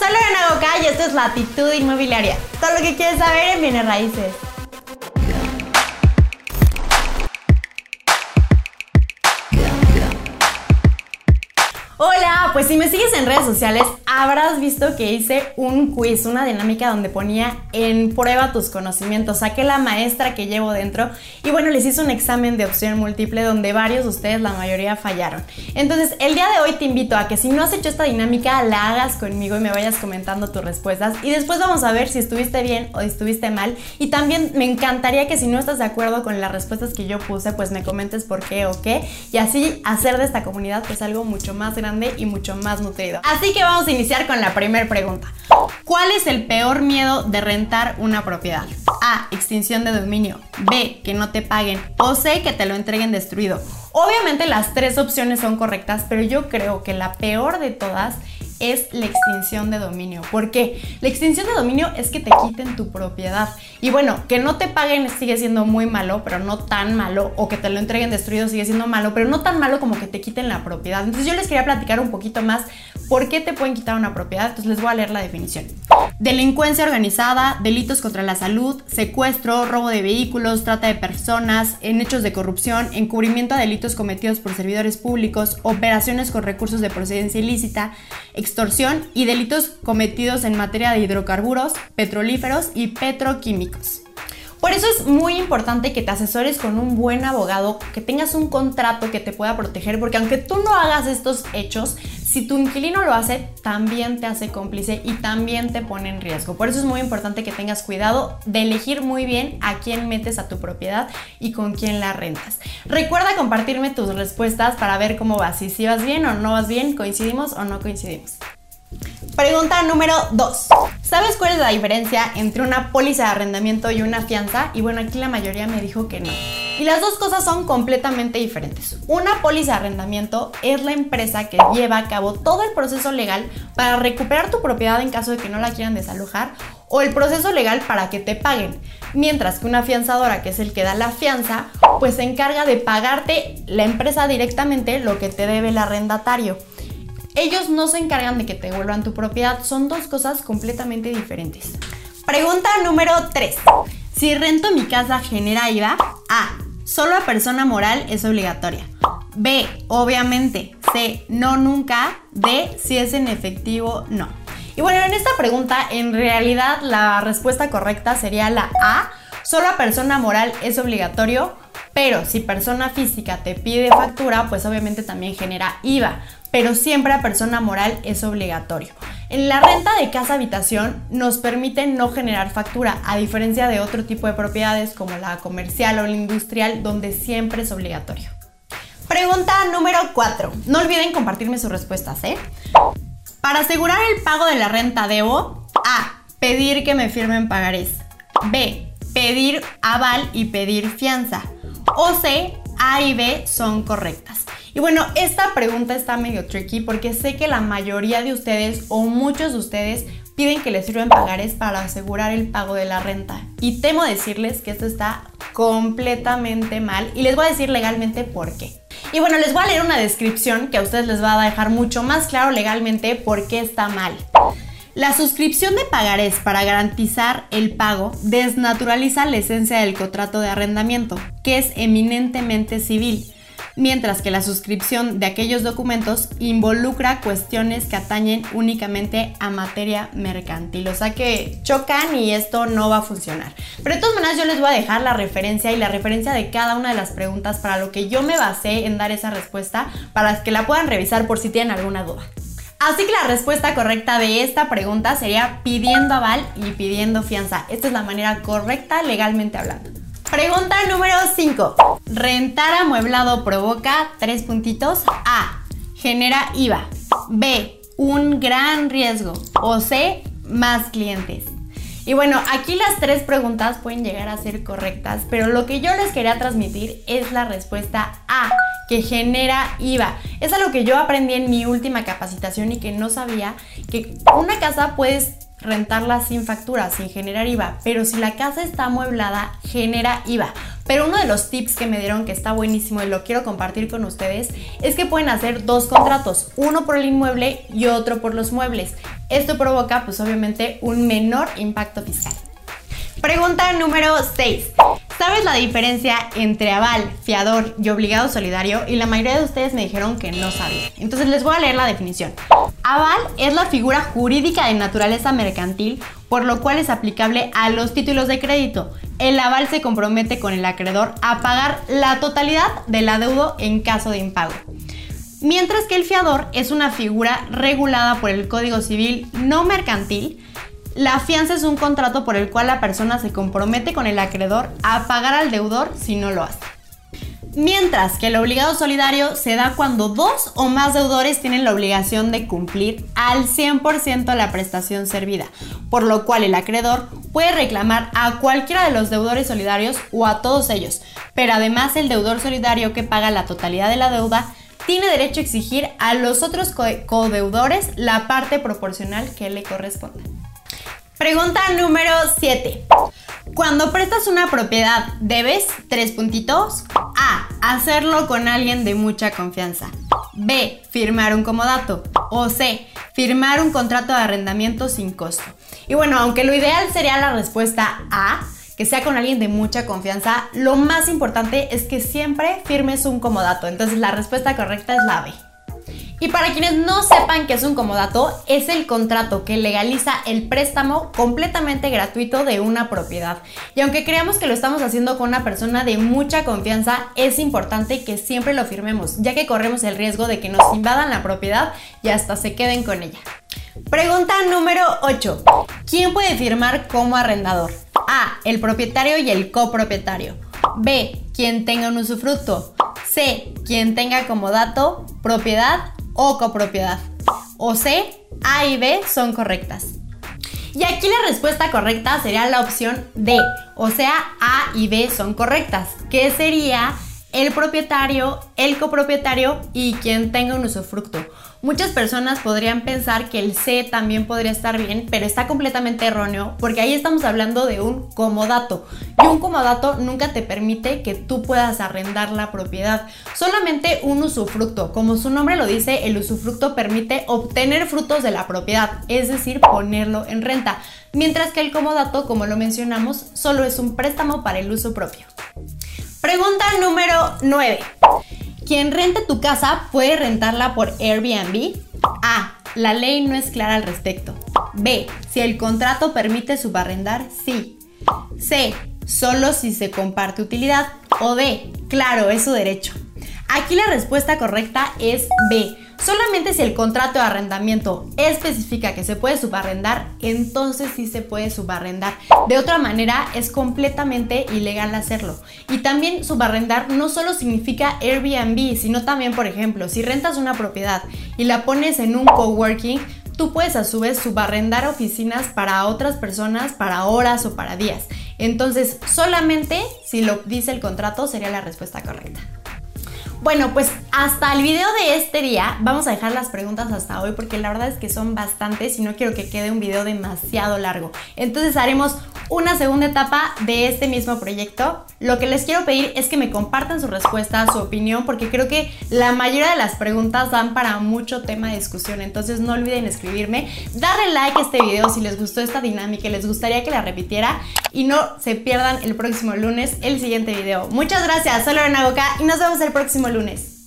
Soy Lorena Goca y esto es Latitud Inmobiliaria. Todo lo que quieres saber en Bienes Raíces. Pues si me sigues en redes sociales habrás visto que hice un quiz, una dinámica donde ponía en prueba tus conocimientos. Saqué la maestra que llevo dentro y bueno, les hice un examen de opción múltiple donde varios de ustedes, la mayoría, fallaron. Entonces, el día de hoy te invito a que si no has hecho esta dinámica, la hagas conmigo y me vayas comentando tus respuestas y después vamos a ver si estuviste bien o estuviste mal. Y también me encantaría que si no estás de acuerdo con las respuestas que yo puse, pues me comentes por qué o qué y así hacer de esta comunidad pues algo mucho más grande y mucho más nutrido. Así que vamos a iniciar con la primera pregunta. ¿Cuál es el peor miedo de rentar una propiedad? A. Extinción de dominio. B. Que no te paguen. O C. Que te lo entreguen destruido. Obviamente las tres opciones son correctas, pero yo creo que la peor de todas es la extinción de dominio. ¿Por qué? La extinción de dominio es que te quiten tu propiedad. Y bueno, que no te paguen sigue siendo muy malo, pero no tan malo, o que te lo entreguen destruido sigue siendo malo, pero no tan malo como que te quiten la propiedad. Entonces yo les quería platicar un poquito más por qué te pueden quitar una propiedad. Entonces les voy a leer la definición. Delincuencia organizada, delitos contra la salud, secuestro, robo de vehículos, trata de personas, en hechos de corrupción, encubrimiento a delitos cometidos por servidores públicos, operaciones con recursos de procedencia ilícita, extorsión y delitos cometidos en materia de hidrocarburos, petrolíferos y petroquímicos. Por eso es muy importante que te asesores con un buen abogado, que tengas un contrato que te pueda proteger, porque aunque tú no hagas estos hechos, si tu inquilino lo hace, también te hace cómplice y también te pone en riesgo. Por eso es muy importante que tengas cuidado de elegir muy bien a quién metes a tu propiedad y con quién la rentas. Recuerda compartirme tus respuestas para ver cómo vas, si, si vas bien o no vas bien, coincidimos o no coincidimos. Pregunta número 2. ¿Sabes cuál es la diferencia entre una póliza de arrendamiento y una fianza? Y bueno, aquí la mayoría me dijo que no. Y las dos cosas son completamente diferentes. Una póliza de arrendamiento es la empresa que lleva a cabo todo el proceso legal para recuperar tu propiedad en caso de que no la quieran desalojar o el proceso legal para que te paguen. Mientras que una fianzadora, que es el que da la fianza, pues se encarga de pagarte la empresa directamente lo que te debe el arrendatario. Ellos no se encargan de que te vuelvan tu propiedad, son dos cosas completamente diferentes. Pregunta número 3. Si rento mi casa genera IVA, A. Solo a persona moral es obligatoria. B. Obviamente. C. No nunca. D. Si es en efectivo, no. Y bueno, en esta pregunta, en realidad la respuesta correcta sería la A. Solo a persona moral es obligatorio, pero si persona física te pide factura, pues obviamente también genera IVA pero siempre a persona moral es obligatorio. En la renta de casa habitación nos permite no generar factura, a diferencia de otro tipo de propiedades como la comercial o la industrial, donde siempre es obligatorio. Pregunta número 4. No olviden compartirme sus respuestas, ¿eh? Para asegurar el pago de la renta debo A. Pedir que me firmen pagarés. B. Pedir aval y pedir fianza. O C. A y B son correctas. Y bueno, esta pregunta está medio tricky porque sé que la mayoría de ustedes o muchos de ustedes piden que les sirvan pagares para asegurar el pago de la renta. Y temo decirles que esto está completamente mal y les voy a decir legalmente por qué. Y bueno, les voy a leer una descripción que a ustedes les va a dejar mucho más claro legalmente por qué está mal. La suscripción de pagarés para garantizar el pago desnaturaliza la esencia del contrato de arrendamiento, que es eminentemente civil mientras que la suscripción de aquellos documentos involucra cuestiones que atañen únicamente a materia mercantil. O sea que chocan y esto no va a funcionar. Pero de todas maneras yo les voy a dejar la referencia y la referencia de cada una de las preguntas para lo que yo me basé en dar esa respuesta para que la puedan revisar por si tienen alguna duda. Así que la respuesta correcta de esta pregunta sería pidiendo aval y pidiendo fianza. Esta es la manera correcta legalmente hablando. Pregunta número 5. Rentar amueblado provoca tres puntitos. A. Genera IVA. B. Un gran riesgo. O C. Más clientes. Y bueno, aquí las tres preguntas pueden llegar a ser correctas, pero lo que yo les quería transmitir es la respuesta A, que genera IVA. Es algo que yo aprendí en mi última capacitación y que no sabía que una casa puedes rentarla sin factura, sin generar IVA, pero si la casa está amueblada, genera IVA. Pero uno de los tips que me dieron que está buenísimo y lo quiero compartir con ustedes es que pueden hacer dos contratos, uno por el inmueble y otro por los muebles. Esto provoca pues obviamente un menor impacto fiscal. Pregunta número 6. ¿Sabes la diferencia entre aval, fiador y obligado solidario? Y la mayoría de ustedes me dijeron que no sabían. Entonces les voy a leer la definición. Aval es la figura jurídica de naturaleza mercantil, por lo cual es aplicable a los títulos de crédito. El aval se compromete con el acreedor a pagar la totalidad del adeudo en caso de impago. Mientras que el fiador es una figura regulada por el Código Civil no mercantil, la fianza es un contrato por el cual la persona se compromete con el acreedor a pagar al deudor si no lo hace. Mientras que el obligado solidario se da cuando dos o más deudores tienen la obligación de cumplir al 100% la prestación servida, por lo cual el acreedor puede reclamar a cualquiera de los deudores solidarios o a todos ellos, pero además el deudor solidario que paga la totalidad de la deuda tiene derecho a exigir a los otros codeudores la parte proporcional que le corresponda. Pregunta número 7. Cuando prestas una propiedad, debes, tres puntitos, A. Hacerlo con alguien de mucha confianza. B. Firmar un comodato. O C. Firmar un contrato de arrendamiento sin costo. Y bueno, aunque lo ideal sería la respuesta A, que sea con alguien de mucha confianza, lo más importante es que siempre firmes un comodato. Entonces la respuesta correcta es la B. Y para quienes no sepan qué es un comodato, es el contrato que legaliza el préstamo completamente gratuito de una propiedad. Y aunque creamos que lo estamos haciendo con una persona de mucha confianza, es importante que siempre lo firmemos, ya que corremos el riesgo de que nos invadan la propiedad y hasta se queden con ella. Pregunta número 8. ¿Quién puede firmar como arrendador? A. El propietario y el copropietario. B. Quien tenga un usufructo. C. Quien tenga comodato, propiedad o copropiedad. O C, A y B son correctas. Y aquí la respuesta correcta sería la opción D, o sea, A y B son correctas, que sería el propietario, el copropietario y quien tenga un usufructo. Muchas personas podrían pensar que el C también podría estar bien, pero está completamente erróneo porque ahí estamos hablando de un comodato. Y un comodato nunca te permite que tú puedas arrendar la propiedad, solamente un usufructo. Como su nombre lo dice, el usufructo permite obtener frutos de la propiedad, es decir, ponerlo en renta. Mientras que el comodato, como lo mencionamos, solo es un préstamo para el uso propio. Pregunta número 9. ¿Quien rente tu casa puede rentarla por Airbnb? A. La ley no es clara al respecto. B. Si el contrato permite subarrendar, sí. C. Solo si se comparte utilidad. O D. Claro, es su derecho. Aquí la respuesta correcta es B. Solamente si el contrato de arrendamiento especifica que se puede subarrendar, entonces sí se puede subarrendar. De otra manera, es completamente ilegal hacerlo. Y también subarrendar no solo significa Airbnb, sino también, por ejemplo, si rentas una propiedad y la pones en un coworking, tú puedes a su vez subarrendar oficinas para otras personas para horas o para días. Entonces, solamente si lo dice el contrato sería la respuesta correcta. Bueno, pues hasta el video de este día vamos a dejar las preguntas hasta hoy porque la verdad es que son bastantes y no quiero que quede un video demasiado largo. Entonces haremos una segunda etapa de este mismo proyecto. Lo que les quiero pedir es que me compartan su respuesta, su opinión, porque creo que la mayoría de las preguntas dan para mucho tema de discusión. Entonces no olviden escribirme, darle like a este video si les gustó esta dinámica y les gustaría que la repitiera y no se pierdan el próximo lunes el siguiente video. Muchas gracias, soy Lorena Boca y nos vemos el próximo lunes.